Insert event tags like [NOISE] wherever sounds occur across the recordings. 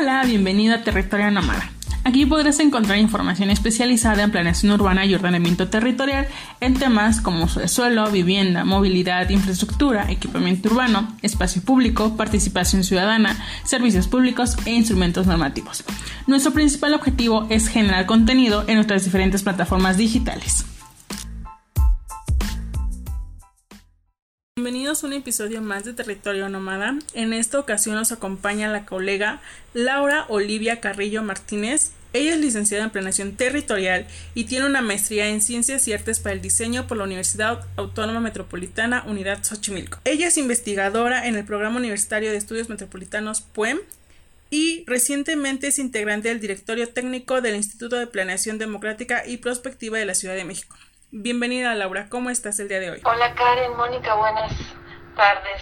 Hola, bienvenido a Territorio Nómada. Aquí podrás encontrar información especializada en planeación urbana y ordenamiento territorial en temas como uso de suelo, vivienda, movilidad, infraestructura, equipamiento urbano, espacio público, participación ciudadana, servicios públicos e instrumentos normativos. Nuestro principal objetivo es generar contenido en nuestras diferentes plataformas digitales. Bienvenidos a un episodio más de Territorio Nómada. En esta ocasión nos acompaña la colega Laura Olivia Carrillo Martínez. Ella es licenciada en Planeación Territorial y tiene una maestría en Ciencias y Artes para el Diseño por la Universidad Autónoma Metropolitana Unidad Xochimilco. Ella es investigadora en el Programa Universitario de Estudios Metropolitanos PUEM y recientemente es integrante del Directorio Técnico del Instituto de Planeación Democrática y Prospectiva de la Ciudad de México. Bienvenida Laura, ¿cómo estás el día de hoy? Hola Karen, Mónica, buenas tardes.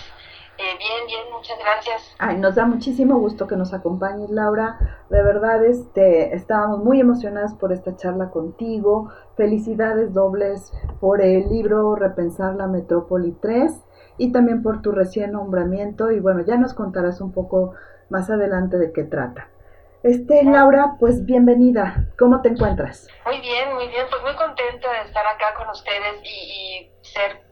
Eh, bien, bien, muchas gracias. Ay, nos da muchísimo gusto que nos acompañes, Laura. De verdad, este, estábamos muy emocionadas por esta charla contigo. Felicidades dobles por el libro Repensar la Metrópoli 3 y también por tu recién nombramiento. Y bueno, ya nos contarás un poco más adelante de qué trata. Este, Laura, pues bienvenida. ¿Cómo te encuentras? Muy bien, muy bien. Pues muy contenta de estar acá con ustedes y, ser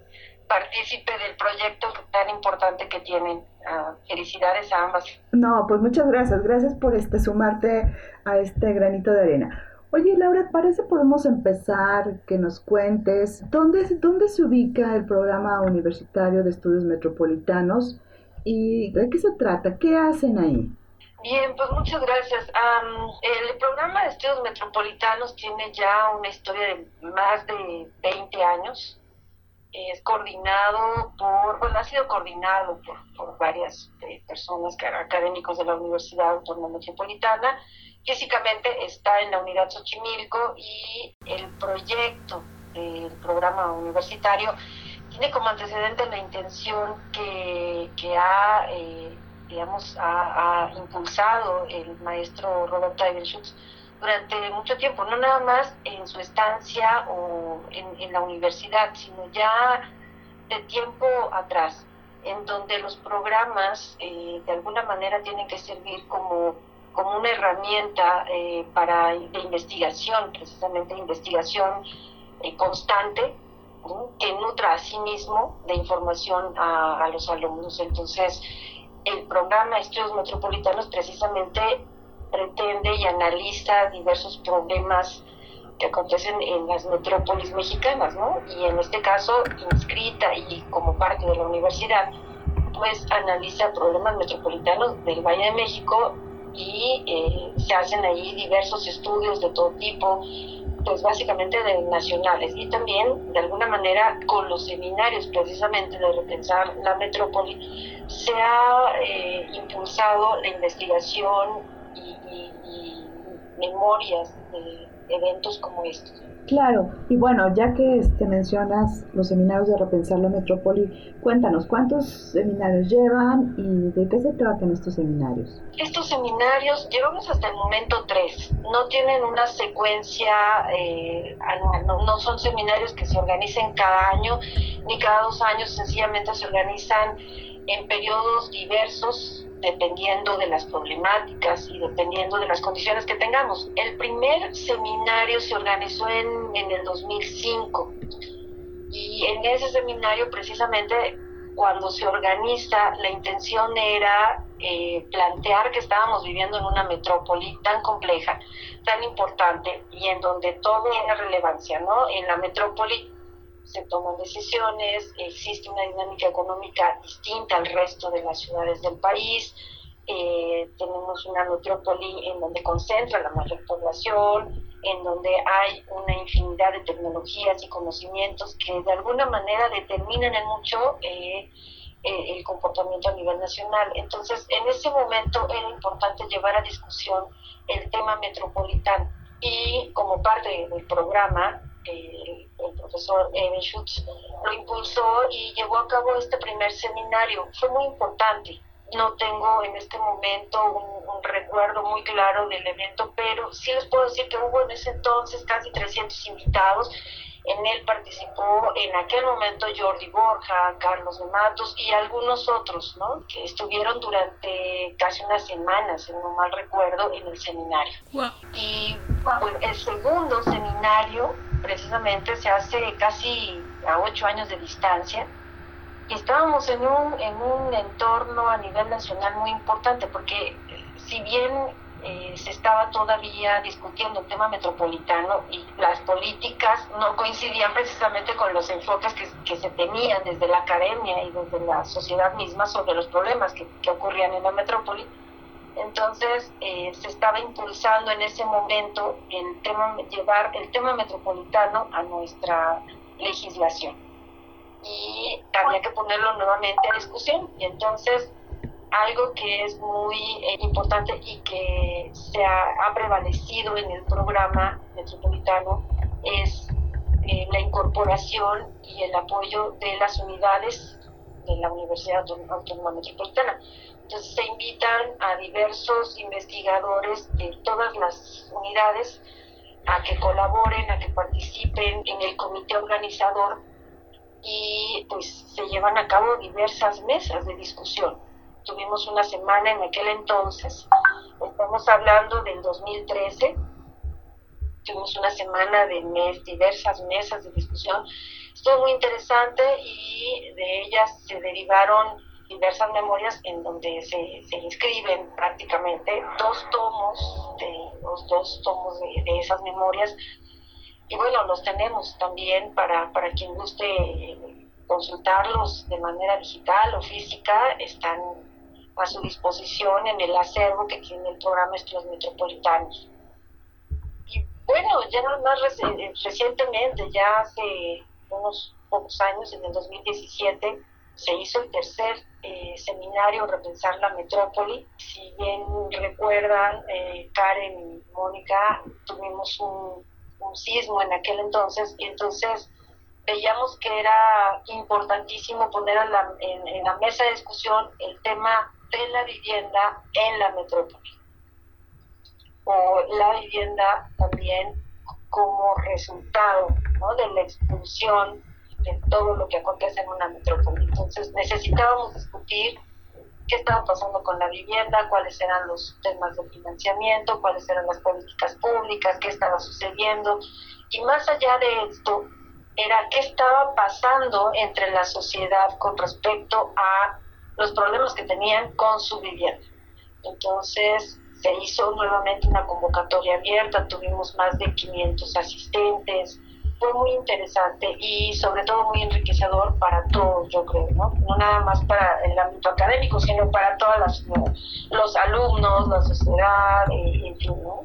partícipe del proyecto tan importante que tienen. Ah, felicidades a ambas. No, pues muchas gracias. Gracias por este sumarte a este granito de arena. Oye, Laura, parece podemos empezar que nos cuentes dónde, dónde se ubica el programa universitario de estudios metropolitanos y de qué se trata, qué hacen ahí. Bien, pues muchas gracias. el programa de estudios metropolitanos tiene ya una historia de más de 20 años. Es coordinado por, bueno, ha sido coordinado por, varias eh, personas, académicos de la Universidad Autónoma Metropolitana. Físicamente está en la unidad Xochimilco y el proyecto del programa universitario tiene como antecedente la intención que, que ha... Eh, digamos, ha, impulsado el maestro Roberto Eibenschutz durante mucho tiempo, no nada más en su estancia o en, la universidad, sino ya de tiempo atrás, en donde los programas eh, de alguna manera tienen que servir como, como una herramienta eh, para, de investigación, precisamente investigación eh, constante, que nutra a sí mismo de información a, a los alumnos. Entonces, el programa Estudios Metropolitanos precisamente pretende y analiza diversos problemas que acontecen en las metrópolis mexicanas, ¿no? Y en este caso, inscrita y como parte de la universidad, pues analiza problemas metropolitanos del Valle de México y eh, se hacen ahí diversos estudios de todo tipo, pues básicamente de nacionales y también de alguna manera con los seminarios precisamente de repensar la metrópoli se ha eh, impulsado la investigación y, memorias de eventos como estos. Claro, y bueno, ya que este, mencionas los seminarios de Repensar la Metrópoli, cuéntanos, ¿cuántos seminarios llevan y de qué se tratan estos seminarios? Estos seminarios llevamos hasta el momento tres, no tienen una secuencia eh, anual, no, son seminarios que se organicen cada año ni cada dos años, sencillamente se organizan en periodos diversos dependiendo de las problemáticas y dependiendo de las condiciones que tengamos. El primer seminario se organizó en, en el 2005 y en ese seminario precisamente cuando se organiza la intención era eh, plantear que estábamos viviendo en una metrópoli tan compleja, tan importante y en donde todo tiene relevancia, ¿no? En la metrópoli se toman decisiones, existe una dinámica económica distinta al resto de las ciudades del país, eh, tenemos una metrópoli en donde concentra la mayor población, en donde hay una infinidad de tecnologías y conocimientos que de alguna manera determinan mucho eh, el comportamiento a nivel nacional. Entonces, en ese momento era importante llevar a discusión el tema metropolitano y como parte del programa el, profesor Eben Schutz lo impulsó y llevó a cabo este primer seminario. Fue muy importante. No tengo en este momento un, recuerdo muy claro del evento, pero sí les puedo decir que hubo en ese entonces casi 300 invitados En él participó en aquel momento Jordi Borja, Carlos de Matos y algunos otros, ¿no? Que estuvieron durante casi unas semanas, si no mal recuerdo, en el seminario. Y pues, el segundo seminario precisamente se hace casi a ocho años de distancia y estábamos en un, en un entorno a nivel nacional muy importante porque eh, si bien eh, se estaba todavía discutiendo el tema metropolitano y las políticas no coincidían precisamente con los enfoques que, se tenían desde la academia y desde la sociedad misma sobre los problemas que, ocurrían en la metrópoli. Entonces eh, se estaba impulsando en ese momento el tema, llevar el tema metropolitano a nuestra legislación. Y había que ponerlo nuevamente a discusión. Y entonces algo que es muy eh, importante y que se ha, prevalecido en el programa metropolitano es eh, la incorporación y el apoyo de las unidades de la Universidad Autónoma Metropolitana. Entonces se invitan a diversos investigadores de todas las unidades a que colaboren, a que participen en el comité organizador y pues se llevan a cabo diversas mesas de discusión tuvimos una semana en aquel entonces, estamos hablando del 2013, tuvimos una semana de mes, diversas mesas de discusión, estuvo muy interesante y de ellas se derivaron diversas memorias en donde se, se inscriben prácticamente dos tomos, de, los dos tomos de, esas memorias, y bueno, los tenemos también para, para quien guste consultarlos de manera digital o física, están a su disposición en el acervo que tiene el programa Estudios Metropolitanos. Y bueno, ya más eh, recientemente, ya hace unos pocos años, en el 2017, se hizo el tercer eh, seminario Repensar la Metrópoli. Si bien recuerdan, eh, Karen y Mónica, tuvimos un, un sismo en aquel entonces y entonces veíamos que era importantísimo poner en, en, la mesa de discusión el tema de la vivienda en la metrópoli. O la vivienda también como resultado de la expulsión de todo lo que acontece en una metrópoli. Entonces necesitábamos discutir qué estaba pasando con la vivienda, cuáles eran los temas de financiamiento, cuáles eran las políticas públicas, qué estaba sucediendo. Y más allá de esto, era qué estaba pasando entre la sociedad con respecto a los problemas que tenían con su vivienda. Entonces se hizo nuevamente una convocatoria abierta, tuvimos más de 500 asistentes, fue muy interesante y sobre todo muy enriquecedor para todos, yo creo, ¿no? No nada más para el ámbito académico, sino para todos los alumnos, la sociedad, eh, en fin, ¿no?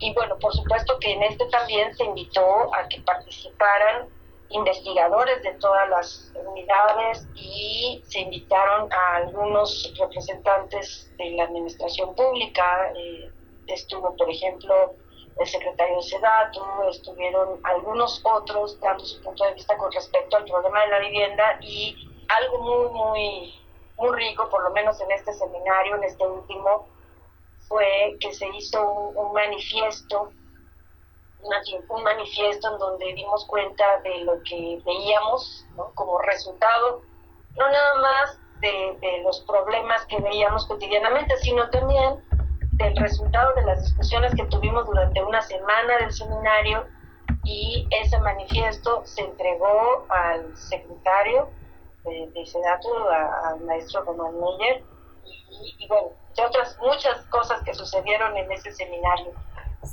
Y bueno, por supuesto que en este también se invitó a que participaran investigadores de todas las unidades y se invitaron a algunos representantes de la administración pública. Eh, estuvo, por ejemplo, el secretario de SEDATU, estuvieron algunos otros dando su punto de vista con respecto al problema de la vivienda y algo muy, muy, muy rico, por lo menos en este seminario, en este último, fue que se hizo un manifiesto un manifiesto en donde dimos cuenta de lo que veíamos como resultado, no nada más de, los problemas que veíamos cotidianamente, sino también del resultado de las discusiones que tuvimos durante una semana del seminario y ese manifiesto se entregó al secretario de, de Senato, al maestro Román Meyer, y, y bueno, de otras muchas cosas que sucedieron en ese seminario.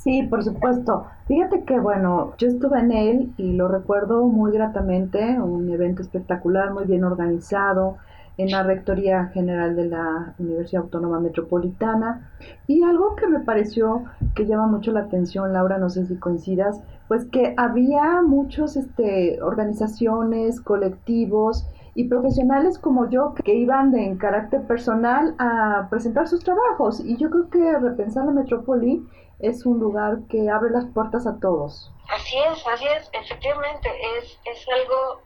Sí, por supuesto. Fíjate que, bueno, yo estuve en él y lo recuerdo muy gratamente, un evento espectacular, muy bien organizado, en la Rectoría General de la Universidad Autónoma Metropolitana. Y algo que me pareció que llama mucho la atención, Laura, no sé si coincidas, pues que había muchos este, organizaciones, colectivos y profesionales como yo que iban de, en carácter personal a presentar sus trabajos. Y yo creo que repensar la metrópoli es un lugar que abre las puertas a todos. Así es, así es, efectivamente, es, es algo,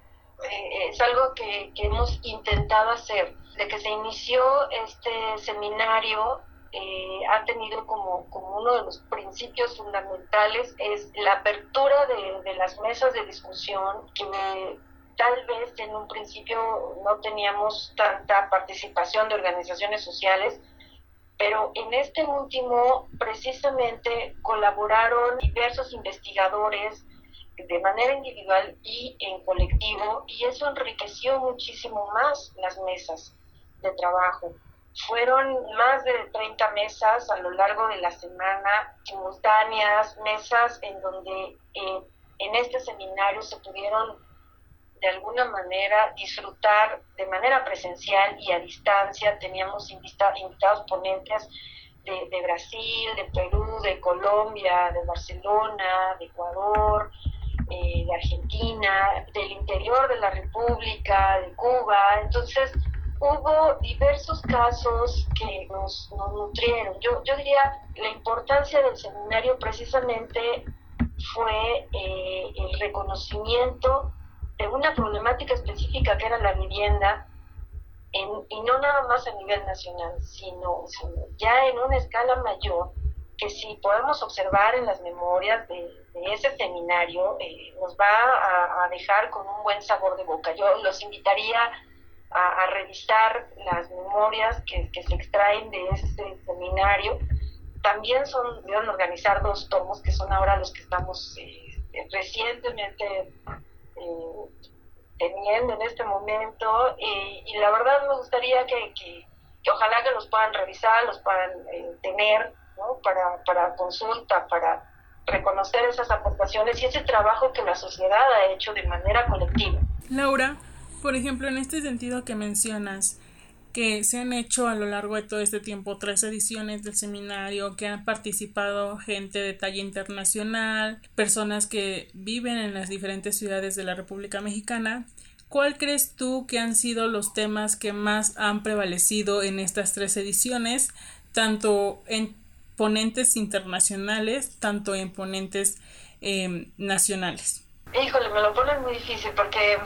eh, es algo que, hemos intentado hacer. De que se inició este seminario, eh, ha tenido como, como uno de los principios fundamentales es la apertura de, de las mesas de discusión que tal vez en un principio no teníamos tanta participación de organizaciones sociales, pero en este último precisamente colaboraron diversos investigadores de manera individual y en colectivo y eso enriqueció muchísimo más las mesas de trabajo. Fueron más de 30 mesas a lo largo de la semana, simultáneas, mesas en donde eh, en este seminario se pudieron de alguna manera disfrutar de manera presencial y a distancia. Teníamos invitados ponentes de, Brasil, de Perú, de Colombia, de Barcelona, de Ecuador, eh, de Argentina, del interior de la República, de Cuba. Entonces, hubo diversos casos que nos, nos nutrieron. Yo, yo diría, la importancia del seminario precisamente fue eh, el reconocimiento una problemática específica que era la vivienda, y no nada más a nivel nacional, sino, ya en una escala mayor, que si podemos observar en las memorias de, ese seminario, eh, nos va a, dejar con un buen sabor de boca. Yo los invitaría a, revisar las memorias que, se extraen de ese seminario. También son, deben organizar dos tomos, que son ahora los que estamos eh, recientemente teniendo en este momento y la verdad me gustaría que, que, ojalá que los puedan revisar, los puedan eh, tener para, para consulta, para reconocer esas aportaciones y ese trabajo que la sociedad ha hecho de manera colectiva. Laura, por ejemplo, en este sentido que mencionas, que se han hecho a lo largo de todo este tiempo tres ediciones del seminario, que han participado gente de talla internacional, personas que viven en las diferentes ciudades de la República Mexicana. ¿Cuál crees tú que han sido los temas que más han prevalecido en estas tres ediciones, tanto en ponentes internacionales, tanto en ponentes em, nacionales? Híjole, me lo pones muy difícil porque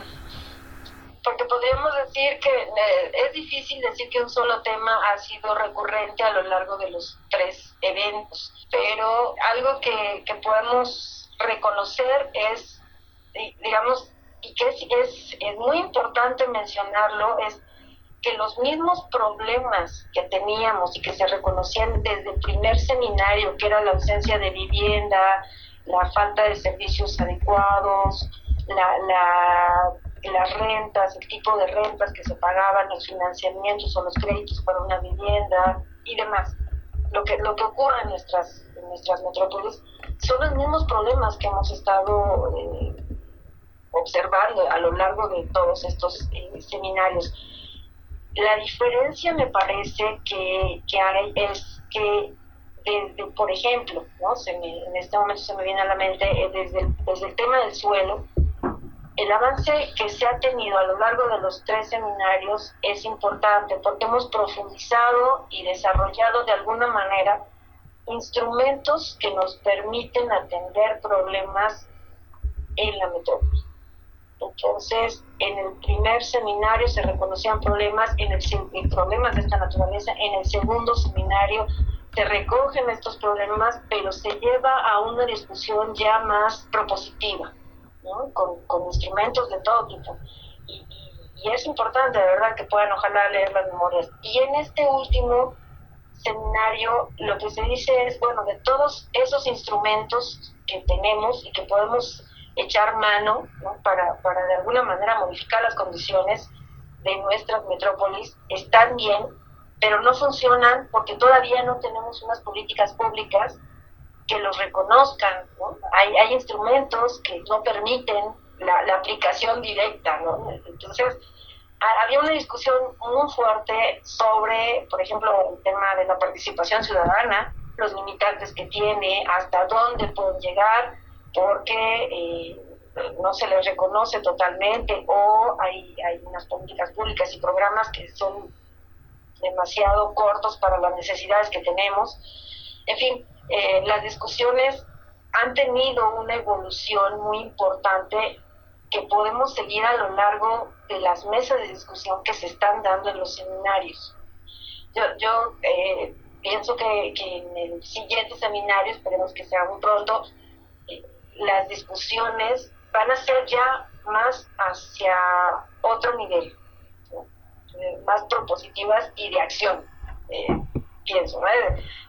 porque podríamos decir que eh, es difícil decir que un solo tema ha sido recurrente a lo largo de los tres eventos, pero algo que, que podemos reconocer es, digamos, y que es, es, es muy importante mencionarlo, es que los mismos problemas que teníamos y que se reconocían desde el primer seminario, que era la ausencia de vivienda, la falta de servicios adecuados, la, la las rentas, el tipo de rentas que se pagaban, los financiamientos o los créditos para una vivienda y demás. Lo que, lo que ocurre en nuestras, en nuestras metrópolis son los mismos problemas que hemos estado eh, observando a lo largo de todos estos eh, seminarios. La diferencia me parece que, que hay es que desde, por ejemplo, ¿no? en este momento se me viene a la mente eh, desde, desde el tema del suelo, el avance que se ha tenido a lo largo de los tres seminarios es importante porque hemos profundizado y desarrollado de alguna manera instrumentos que nos permiten atender problemas en la metrópoli. Entonces, en el primer seminario se reconocían problemas, en el, problemas de esta naturaleza, en el segundo seminario se recogen estos problemas, pero se lleva a una discusión ya más propositiva con, instrumentos de todo tipo. Y, es importante, de verdad, que puedan ojalá leer las memorias. Y en este último seminario lo que se dice es, bueno, de todos esos instrumentos que tenemos y que podemos echar mano para, para de alguna manera modificar las condiciones de nuestras metrópolis, están bien, pero no funcionan porque todavía no tenemos unas políticas públicas que los reconozcan. ¿no? Hay, hay instrumentos que no permiten la, la aplicación directa. ¿no? Entonces, había una discusión muy fuerte sobre, por ejemplo, el tema de la participación ciudadana, los limitantes que tiene, hasta dónde pueden llegar, porque eh, no se les reconoce totalmente o hay, hay unas políticas públicas y programas que son demasiado cortos para las necesidades que tenemos. En fin, eh, las discusiones han tenido una evolución muy importante que podemos seguir a lo largo de las mesas de discusión que se están dando en los seminarios. Yo, yo eh, pienso que, en el siguiente seminario, esperemos que sea muy pronto, eh, las discusiones van a ser ya más hacia otro nivel, eh, más propositivas y de acción, eh, pienso,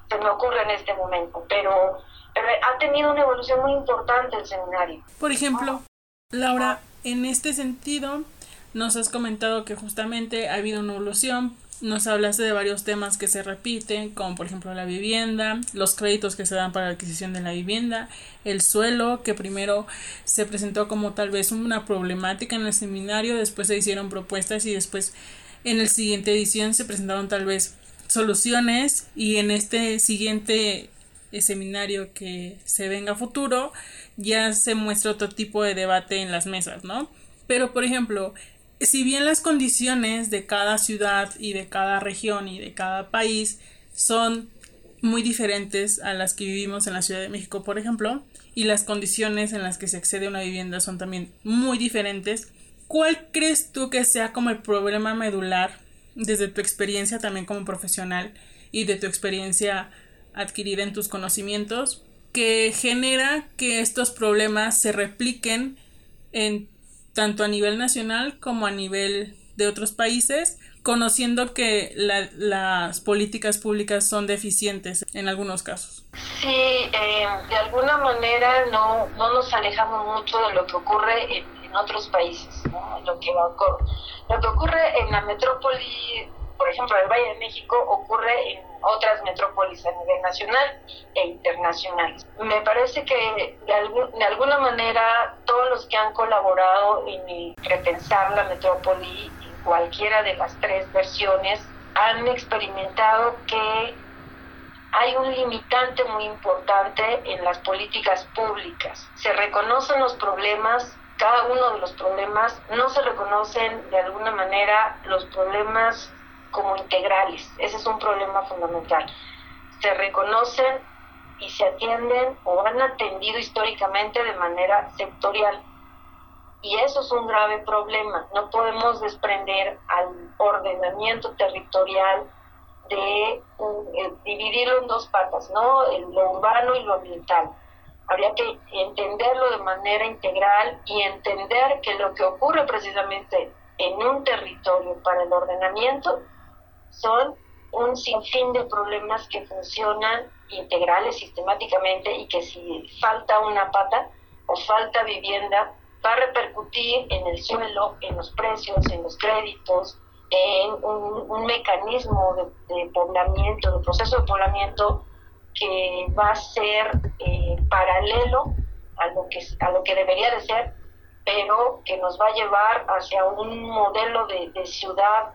se me ocurre en este momento, pero, pero ha tenido una evolución muy importante el seminario. Por ejemplo, Laura, en este sentido, nos has comentado que justamente ha habido una evolución nos hablaste de varios temas que se repiten, como por ejemplo la vivienda, los créditos que se dan para la adquisición de la vivienda, el suelo, que primero se presentó como tal vez una problemática en el seminario, después se hicieron propuestas y después en el siguiente edición se presentaron tal vez soluciones y en este siguiente eh, seminario que se venga a futuro ya se muestra otro tipo de debate en las mesas, ¿no? Pero por ejemplo, si bien las condiciones de cada ciudad y de cada región y de cada país son muy diferentes a las que vivimos en la Ciudad de México, por ejemplo, y las condiciones en las que se accede a una vivienda son también muy diferentes, ¿cuál crees tú que sea como el problema medular desde tu experiencia también como profesional y de tu experiencia adquirida en tus conocimientos que genera que estos problemas se repliquen en tanto a nivel nacional como a nivel de otros países, conociendo que las políticas públicas son deficientes en algunos casos. Sí, eh, de alguna manera no, no nos alejamos mucho de lo que ocurre en, otros países, lo, que lo que ocurre en la metrópoli por ejemplo, el Valle de México ocurre en otras metrópolis a nivel nacional e internacional. Me parece que de, alguna manera todos los que han colaborado en repensar la metrópoli en cualquiera de las tres versiones han experimentado que hay un limitante muy importante en las políticas públicas. Se reconocen los problemas, cada uno de los problemas, no se reconocen de alguna manera los problemas como integrales. Ese es un problema fundamental. Se reconocen y se atienden o han atendido históricamente de manera sectorial. Y eso es un grave problema. No podemos desprender al ordenamiento territorial de eh, dividirlo en dos patas, ¿no? lo urbano y lo ambiental. Habría que entenderlo de manera integral y entender que lo que ocurre precisamente en un territorio para el ordenamiento son un sinfín de problemas que funcionan integrales sistemáticamente y que si falta una pata o falta vivienda, va a repercutir en el suelo, en los precios, en los créditos, en un, mecanismo de, poblamiento, de proceso de poblamiento que va a ser eh, paralelo a lo, que, a lo que debería de ser, pero que nos va a llevar hacia un modelo de, ciudad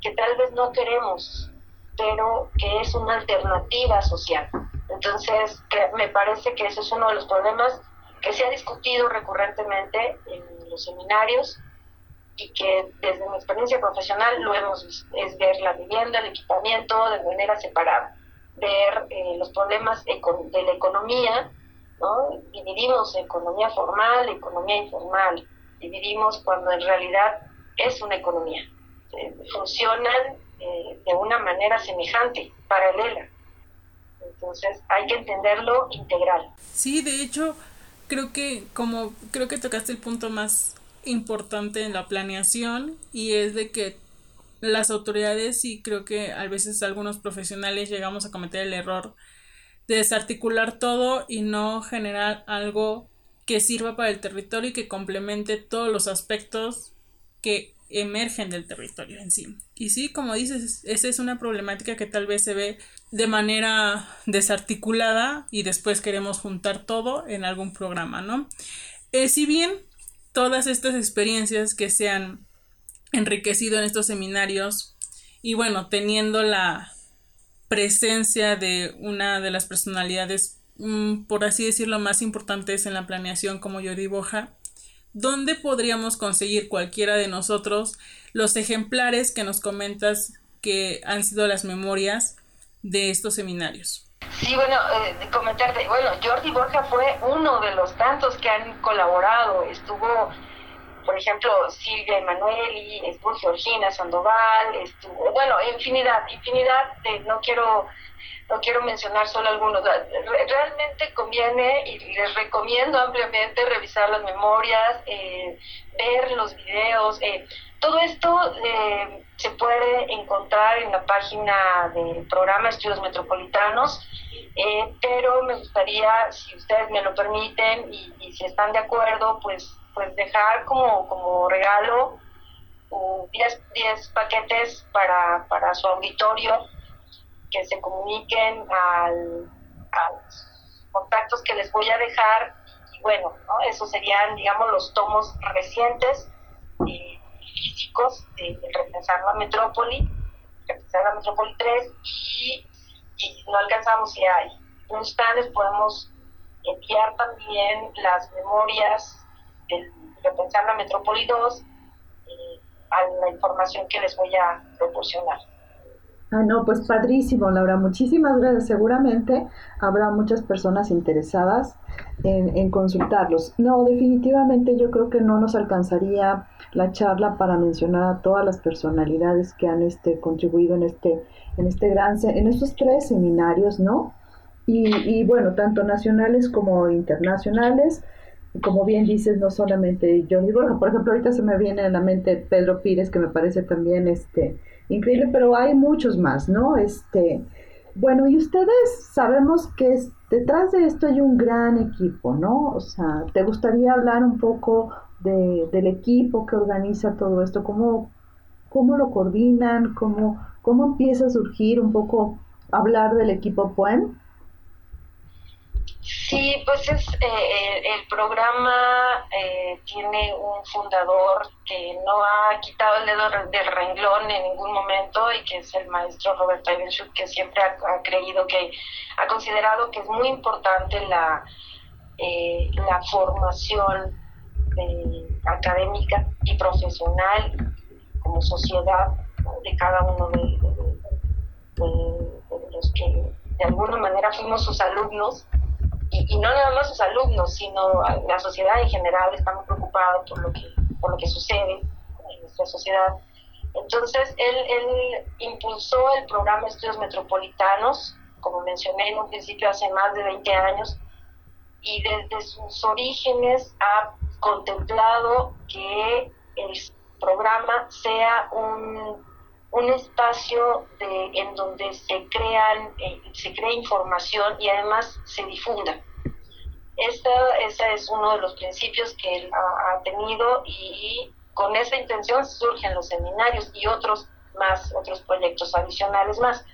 que tal vez no queremos, pero que es una alternativa social. Entonces, me parece que ese es uno de los problemas que se ha discutido recurrentemente en los seminarios y que desde mi experiencia profesional lo hemos visto, es ver la vivienda, el equipamiento de manera separada, ver eh, los problemas de la economía, ¿no? dividimos economía formal, economía informal, dividimos cuando en realidad es una economía funcionan eh, de una manera semejante, paralela. Entonces hay que entenderlo integral. Sí, de hecho, creo que como creo que tocaste el punto más importante en la planeación y es de que las autoridades y creo que a veces algunos profesionales llegamos a cometer el error de desarticular todo y no generar algo que sirva para el territorio y que complemente todos los aspectos que emergen del territorio en sí. Y sí, como dices, esa es una problemática que tal vez se ve de manera desarticulada y después queremos juntar todo en algún programa, ¿no? Eh, si bien todas estas experiencias que se han enriquecido en estos seminarios y bueno, teniendo la presencia de una de las personalidades, mm, por así decirlo, más importantes en la planeación como yo Boja, ¿dónde podríamos conseguir cualquiera de nosotros los ejemplares que nos comentas que han sido las memorias de estos seminarios? Sí, bueno, eh, comentarte, bueno, Jordi Borja fue uno de los tantos que han colaborado, estuvo por ejemplo, Silvia Emanueli, estuvo Georgina Sandoval, estuvo, bueno, infinidad, infinidad de, no quiero no quiero mencionar solo algunos. Realmente conviene y les recomiendo ampliamente revisar las memorias, eh, ver los videos. Eh, todo esto eh, se puede encontrar en la página del programa Estudios Metropolitanos, pero me gustaría, si ustedes me lo permiten y, si están de acuerdo, pues, pues dejar como, como regalo 10 paquetes para, para su auditorio que se comuniquen al, a los contactos que les voy a dejar y bueno, ¿no? esos serían, digamos, los tomos recientes y físicos de, Repensar la Metrópoli, Repensar la Metrópoli 3 y, no alcanzamos si hay instantes podemos enviar también las memorias de Repensar la Metrópoli 2 eh, a la información que les voy a proporcionar. Ah, no, pues padrísimo, Laura. Muchísimas gracias. Seguramente habrá muchas personas interesadas en, consultarlos. No, definitivamente yo creo que no nos alcanzaría la charla para mencionar a todas las personalidades que han este, contribuido en este, en este gran, en estos tres seminarios, ¿no? Y, y bueno, tanto nacionales como internacionales como bien dices, no solamente Johnny Borja, por ejemplo, ahorita se me viene a la mente Pedro Pires, que me parece también este increíble, pero hay muchos más, ¿no? Este, bueno, y ustedes sabemos que detrás de esto hay un gran equipo, ¿no? O sea, ¿te gustaría hablar un poco de, del equipo que organiza todo esto? ¿Cómo, cómo lo coordinan? ¿Cómo, ¿Cómo empieza a surgir un poco hablar del equipo PUEN? Sí, pues es eh, el, programa eh, tiene un fundador que no ha quitado el dedo del renglón en ningún momento y que es el maestro Roberto Ibenchuk, que siempre ha, creído que, ha considerado que es muy importante la, eh, la formación académica y profesional como sociedad de cada uno de los que de alguna manera fuimos sus alumnos y, no nada más sus alumnos, sino la sociedad en general está muy preocupada por lo que, por lo que sucede en nuestra sociedad. Entonces, él, él impulsó el programa Estudios Metropolitanos, como mencioné en un principio hace más de 20 años, y desde sus orígenes ha contemplado que el programa sea un un espacio en donde se crean, eh, se crea información y además se difunda. Esta, ese es uno de los principios que él ha, tenido y, con esa intención surgen los seminarios y otros más, otros proyectos adicionales más.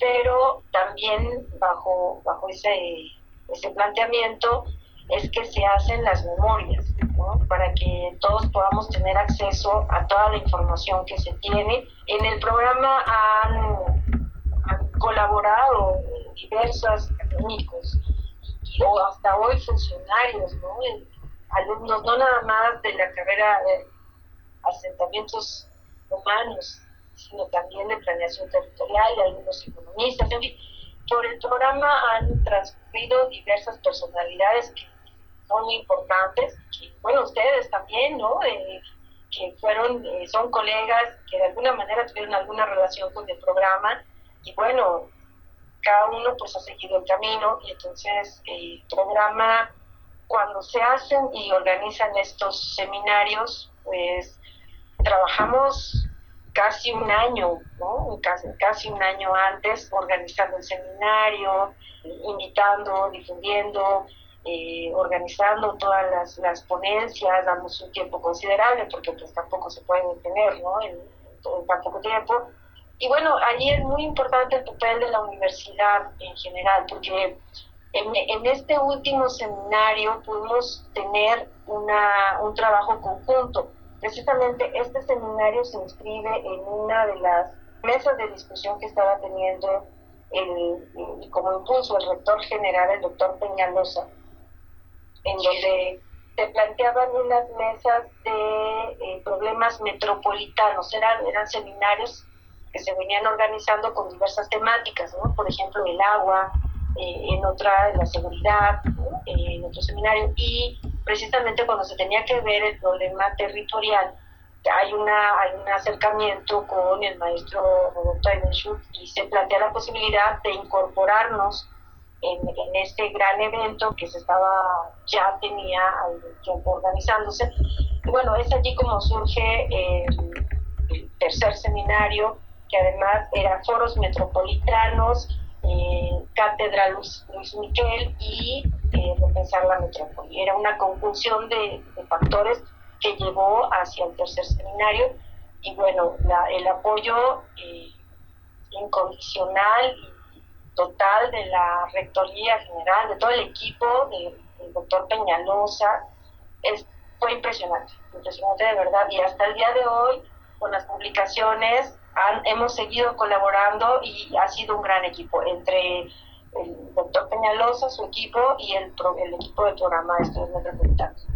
Pero también bajo, bajo ese, ese planteamiento es que se hacen las memorias, para que todos podamos tener acceso a toda la información que se tiene. En el programa han, colaborado diversos académicos o hasta hoy funcionarios, ¿no? alumnos no nada más de la carrera de asentamientos humanos, sino también de planeación territorial, algunos economistas, en fin. Por el programa han transcurrido diversas personalidades que muy importantes, bueno, ustedes también, ¿no? que fueron, eh, son colegas que de alguna manera tuvieron alguna relación con el programa y bueno, cada uno pues ha seguido el camino y entonces el programa cuando se hacen y organizan estos seminarios pues trabajamos casi un año, ¿no? Casi un año antes organizando el seminario, invitando, difundiendo, eh, organizando todas las, las, ponencias, damos un tiempo considerable porque pues tampoco se puede tener ¿no? en, tan poco tiempo. Y bueno, allí es muy importante el papel de la universidad en general, porque en, en este último seminario pudimos tener una, un trabajo conjunto. Precisamente este seminario se inscribe en una de las mesas de discusión que estaba teniendo el, como impulso el rector general, el doctor Peñalosa, en donde se planteaban unas mesas de eh, problemas metropolitanos, eran, eran seminarios que se venían organizando con diversas temáticas, ¿no? por ejemplo el agua, eh, en otra la seguridad, eh, en otro seminario, y precisamente cuando se tenía que ver el problema territorial, hay, una, hay un acercamiento con el maestro Roberto Eibenschutz y se plantea la posibilidad de incorporarnos en, este gran evento que se estaba, ya tenía tiempo organizándose. Y bueno, es allí como surge el, tercer seminario, que además era foros metropolitanos, eh, Cátedra Luis, Luis Miquel y eh, Repensar la Metrópoli. Era una conjunción de, factores que llevó hacia el tercer seminario y bueno, el apoyo eh, incondicional total de la Rectoría General, de todo el equipo del doctor Peñalosa, es, fue impresionante, impresionante de verdad. Y hasta el día de hoy, con las publicaciones, han, hemos seguido colaborando y ha sido un gran equipo entre el doctor Peñalosa, su equipo y el, el equipo del programa de estudios metropolitanos.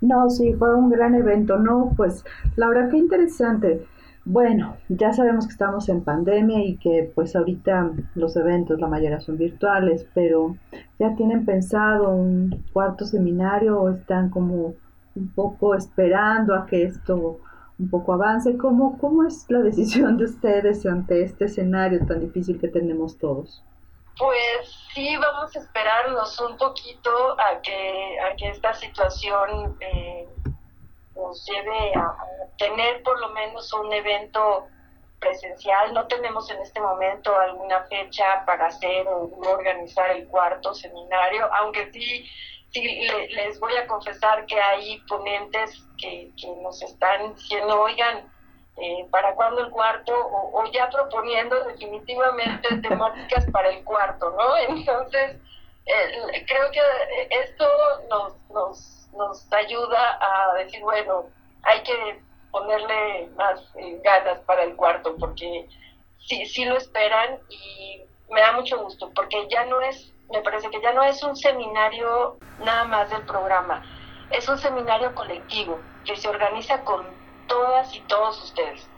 No, sí, fue un gran evento, ¿no? Pues, Laura, qué interesante. Bueno, ya sabemos que estamos en pandemia y que pues ahorita los eventos la mayoría son virtuales, pero ¿ya tienen pensado un cuarto seminario o están como un poco esperando a que esto un poco avance? ¿Cómo, cómo es la decisión de ustedes ante este escenario tan difícil que tenemos todos? Pues sí, vamos a esperarnos un poquito a que, a que esta situación eh, nos lleve a, tener por lo menos un evento presencial. No tenemos en este momento alguna fecha para hacer o organizar el cuarto seminario, aunque sí, sí les voy a confesar que hay ponentes que, nos están diciendo, oigan, eh, ¿para cuándo el cuarto? O, ya proponiendo definitivamente [LAUGHS] temáticas para el cuarto, ¿no? Entonces, creo que esto nos, nos nos ayuda a decir, bueno, hay que ponerle más eh, ganas para el cuarto, porque sí, sí lo esperan y me da mucho gusto, porque ya no es, me parece que ya no es un seminario nada más del programa, es un seminario colectivo que se organiza con todas y todos ustedes.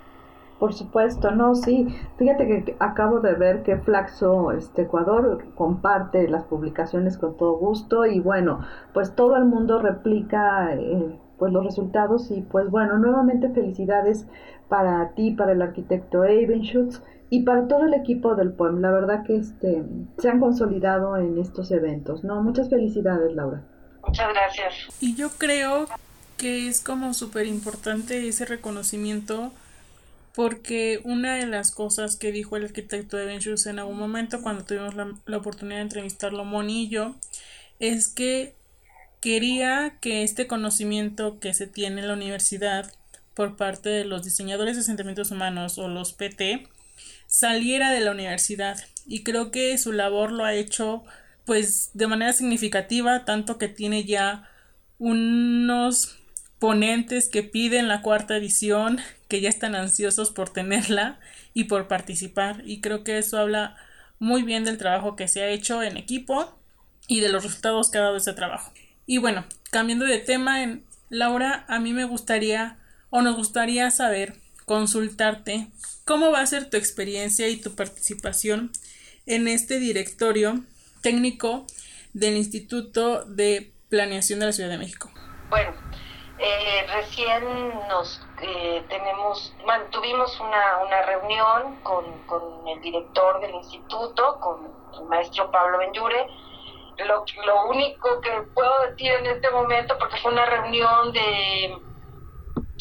Por supuesto, no, sí. Fíjate que acabo de ver que Flaxo este, Ecuador comparte las publicaciones con todo gusto y bueno, pues todo el mundo replica eh, pues los resultados y pues bueno, nuevamente felicidades para ti, para el arquitecto Schutz y para todo el equipo del POEM. La verdad que este, se han consolidado en estos eventos, ¿no? Muchas felicidades, Laura. Muchas gracias. Y yo creo que es como súper importante ese reconocimiento porque una de las cosas que dijo el arquitecto de Schultz en algún momento cuando tuvimos la, oportunidad de entrevistarlo Monillo es que quería que este conocimiento que se tiene en la universidad por parte de los diseñadores de sentimientos humanos o los PT saliera de la universidad. Y creo que su labor lo ha hecho pues de manera significativa tanto que tiene ya unos ponentes que piden la cuarta edición, que ya están ansiosos por tenerla y por participar. Y creo que eso habla muy bien del trabajo que se ha hecho en equipo y de los resultados que ha dado ese trabajo. Y bueno, cambiando de tema, en Laura, a mí me gustaría o nos gustaría saber, consultarte, cómo va a ser tu experiencia y tu participación en este directorio técnico del Instituto de Planeación de la Ciudad de México. Bueno, eh, recién nos eh, tenemos, tuvimos una, una reunión con, con, el director del instituto, con el maestro Pablo Benyure. Lo, lo único que puedo decir en este momento, porque fue una reunión de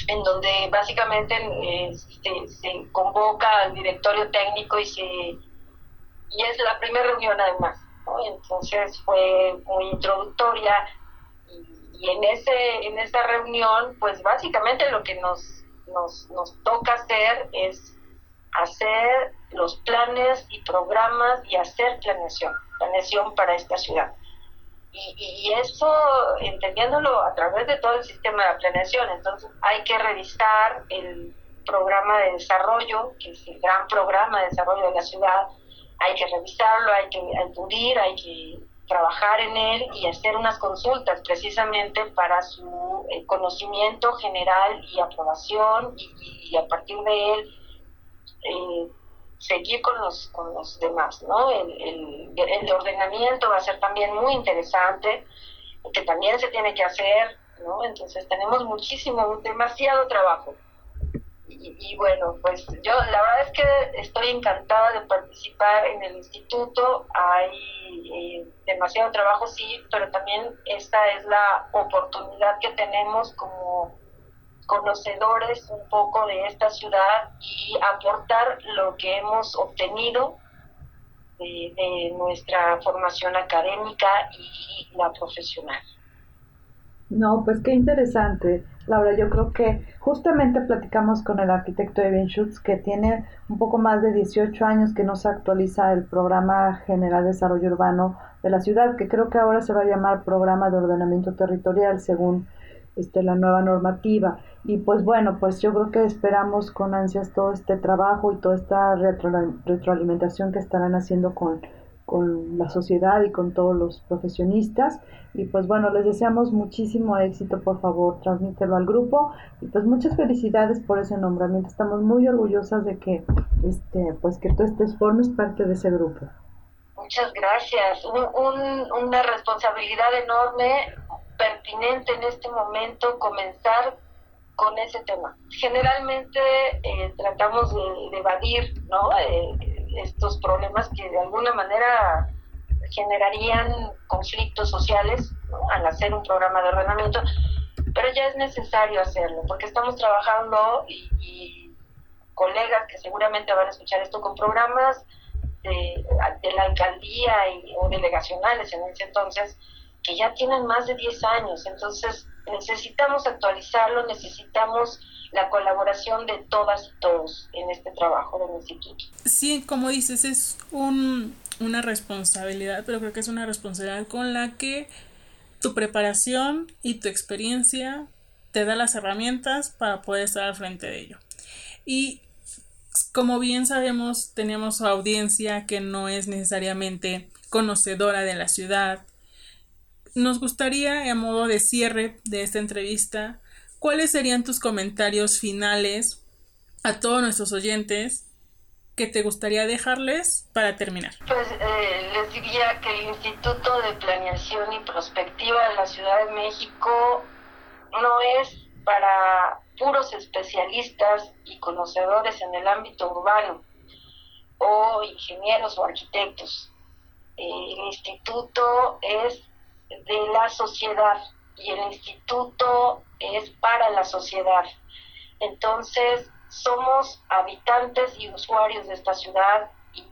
en donde básicamente eh, se, convoca al directorio técnico y se y es la primera reunión además, entonces fue muy introductoria y en, ese, en esa reunión, pues básicamente lo que nos, nos, nos toca hacer es hacer los planes y programas y hacer planeación, planeación para esta ciudad. Y, y, eso, entendiéndolo a través de todo el sistema de planeación, entonces hay que revisar el programa de desarrollo, que es el gran programa de desarrollo de la ciudad, hay que revisarlo, hay que acudir, hay que trabajar en él y hacer unas consultas precisamente para su eh, conocimiento general y aprobación y, a partir de él eh, seguir con los, con los demás. ¿no? El, el, el, ordenamiento va a ser también muy interesante que también se tiene que hacer, ¿no? Entonces tenemos muchísimo, demasiado trabajo. Y, bueno, pues yo la verdad es que estoy encantada de participar en el instituto. Hay eh, demasiado trabajo, sí, pero también esta es la oportunidad que tenemos como conocedores un poco de esta ciudad y aportar lo que hemos obtenido de, nuestra formación académica y la profesional. No, pues qué interesante. Laura, yo creo que justamente platicamos con el arquitecto Evan Schutz, que tiene un poco más de 18 años que no se actualiza el Programa General de Desarrollo Urbano de la ciudad, que creo que ahora se va a llamar Programa de Ordenamiento Territorial, según este, la nueva normativa. Y pues bueno, pues yo creo que esperamos con ansias todo este trabajo y toda esta retroalimentación que estarán haciendo con, con la sociedad y con todos los profesionistas. Y pues bueno, les deseamos muchísimo éxito, por favor, transmítelo al grupo. Y pues muchas felicidades por ese nombramiento. Estamos muy orgullosas de que este, pues que tú estés formes parte de ese grupo. Muchas gracias. una responsabilidad enorme pertinente en este momento comenzar con ese tema. Generalmente eh, tratamos de, evadir ¿no? Eh, estos problemas que de alguna manera generarían conflictos sociales al hacer un programa de ordenamiento, pero ya es necesario hacerlo porque estamos trabajando y, colegas que seguramente van a escuchar esto con programas de, la alcaldía o delegacionales en ese entonces, que ya tienen más de 10 años. Entonces, necesitamos actualizarlo, necesitamos la colaboración de todas y todos en este trabajo del instituto. Sí, como dices, es un, una responsabilidad, pero creo que es una responsabilidad con la que tu preparación y tu experiencia te da las herramientas para poder estar al frente de ello. Y como bien sabemos, tenemos audiencia que no es necesariamente conocedora de la ciudad, nos gustaría, a modo de cierre de esta entrevista, ¿cuáles serían tus comentarios finales a todos nuestros oyentes que te gustaría dejarles para terminar? Pues eh, les diría que el Instituto de Planeación y Prospectiva de la Ciudad de México no es para puros especialistas y conocedores en el ámbito urbano o ingenieros o arquitectos. El instituto es de la sociedad y el instituto es para la sociedad. Entonces, somos habitantes y usuarios de esta ciudad y,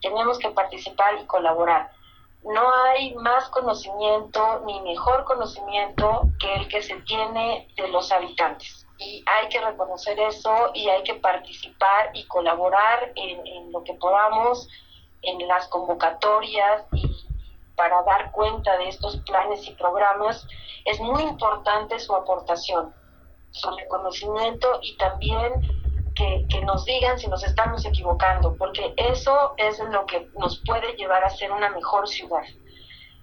tenemos que participar y colaborar. No hay más conocimiento ni mejor conocimiento que el que se tiene de los habitantes. Y hay que reconocer eso y hay que participar y colaborar en, en lo que podamos en las convocatorias y para dar cuenta de estos planes y programas, es muy importante su aportación, su reconocimiento y también que, nos digan si nos estamos equivocando, porque eso es lo que nos puede llevar a ser una mejor ciudad.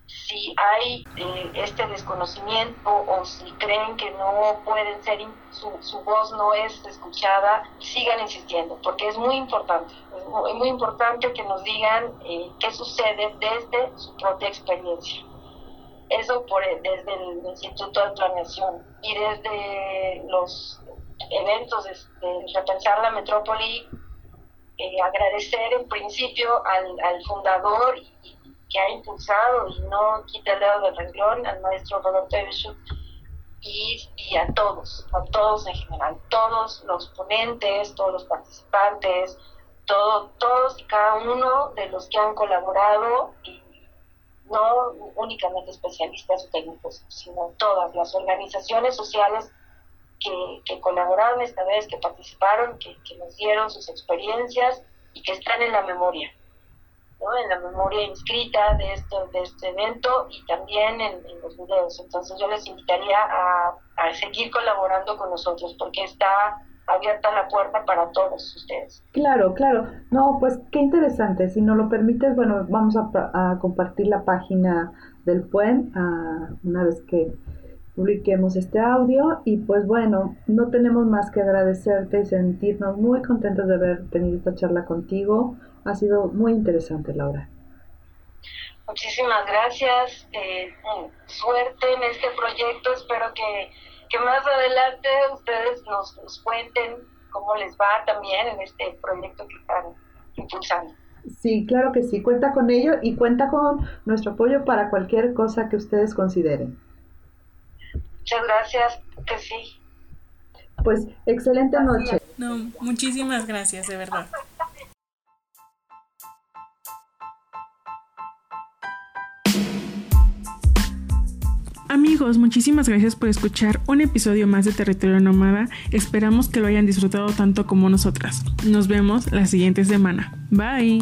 Si hay eh, este desconocimiento o si creen que no pueden ser, su, su voz no es escuchada, sigan insistiendo, porque es muy importante es muy importante que nos digan eh, qué sucede desde su propia experiencia. Eso por, desde el Instituto de Planeación y desde los eventos de, Repensar la Metrópoli, eh, agradecer en principio al, al fundador que ha impulsado y no quita el dedo del renglón, al maestro Roberto Ebeschut, y, y, a todos, a todos en general, todos los ponentes, todos los participantes, todos y cada uno de los que han colaborado, y no únicamente especialistas o técnicos, sino todas las organizaciones sociales que, que colaboraron esta vez, que participaron, que, nos dieron sus experiencias y que están en la memoria. En la memoria inscrita de, esto, de este evento y también en, los videos. Entonces yo les invitaría a, a seguir colaborando con nosotros porque está abierta la puerta para todos ustedes. Claro, claro. No, pues qué interesante. Si no lo permites, bueno, vamos a, compartir la página del PUEN una vez que publiquemos este audio y pues bueno, no tenemos más que agradecerte y sentirnos muy contentos de haber tenido esta charla contigo. Ha sido muy interesante, Laura. Muchísimas gracias, eh, suerte en este proyecto, espero que, más adelante ustedes nos, nos cuenten cómo les va también en este proyecto que están impulsando. Sí, claro que sí, cuenta con ello y cuenta con nuestro apoyo para cualquier cosa que ustedes consideren. Muchas gracias, que sí. Pues excelente noche. No, muchísimas gracias, de verdad. Amigos, muchísimas gracias por escuchar un episodio más de Territorio Nómada. Esperamos que lo hayan disfrutado tanto como nosotras. Nos vemos la siguiente semana. Bye.